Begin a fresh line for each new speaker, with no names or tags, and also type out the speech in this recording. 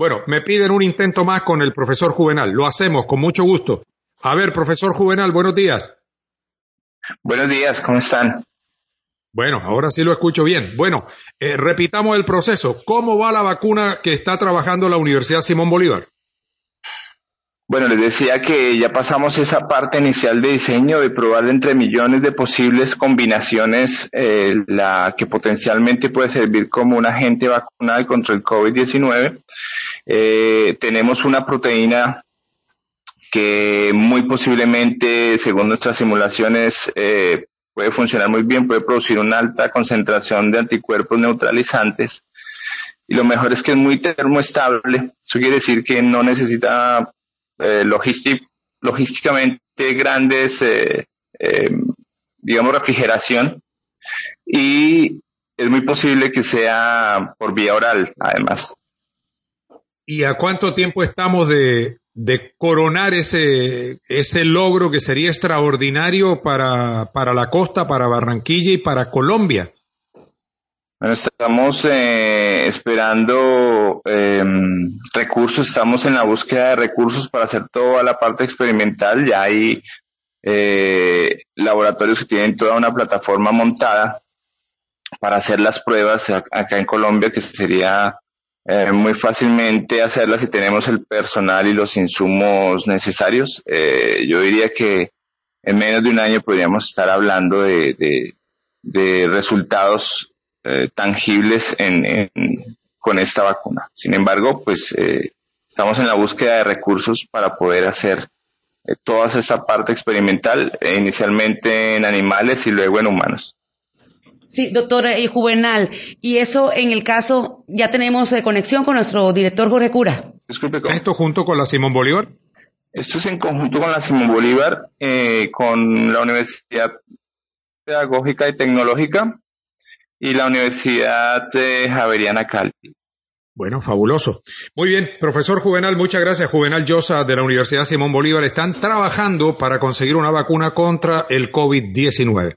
Bueno, me piden un intento más con el profesor Juvenal. Lo hacemos con mucho gusto. A ver, profesor Juvenal, buenos días.
Buenos días, ¿cómo están?
Bueno, ahora sí lo escucho bien. Bueno, eh, repitamos el proceso. ¿Cómo va la vacuna que está trabajando la Universidad Simón Bolívar?
Bueno, les decía que ya pasamos esa parte inicial de diseño, de probar entre millones de posibles combinaciones eh, la que potencialmente puede servir como un agente vacunal contra el COVID-19. Eh, tenemos una proteína que muy posiblemente, según nuestras simulaciones, eh, puede funcionar muy bien, puede producir una alta concentración de anticuerpos neutralizantes. Y lo mejor es que es muy termoestable. Eso quiere decir que no necesita eh, logísticamente grandes, eh, digamos, refrigeración. Y es muy posible que sea por vía oral, además.
¿Y a cuánto tiempo estamos de, coronar ese, ese logro que sería extraordinario para, para la costa, para Barranquilla y para Colombia?
Bueno, estamos eh, esperando eh, recursos, estamos en la búsqueda de recursos para hacer toda la parte experimental. Ya hay eh, laboratorios que tienen toda una plataforma montada para hacer las pruebas acá en Colombia, que sería eh, muy fácilmente hacerla si tenemos el personal y los insumos necesarios. Eh, yo diría que en menos de un año podríamos estar hablando de, de, resultados eh, tangibles en, con esta vacuna. Sin embargo, pues estamos en la búsqueda de recursos para poder hacer toda esta parte experimental, inicialmente en animales y luego en humanos.
Sí, doctor eh, Juvenal. Y eso en el caso, ya tenemos eh, conexión con nuestro director Jorge Cura.
Disculpe, ¿esto junto con la Simón Bolívar?
Esto es en conjunto con la Simón Bolívar, eh, con la Universidad Pedagógica y Tecnológica y la Universidad Javeriana Cali.
Bueno, fabuloso. Muy bien, profesor Juvenal, muchas gracias. Juvenal Llosa de la Universidad Simón Bolívar están trabajando para conseguir una vacuna contra el COVID-19.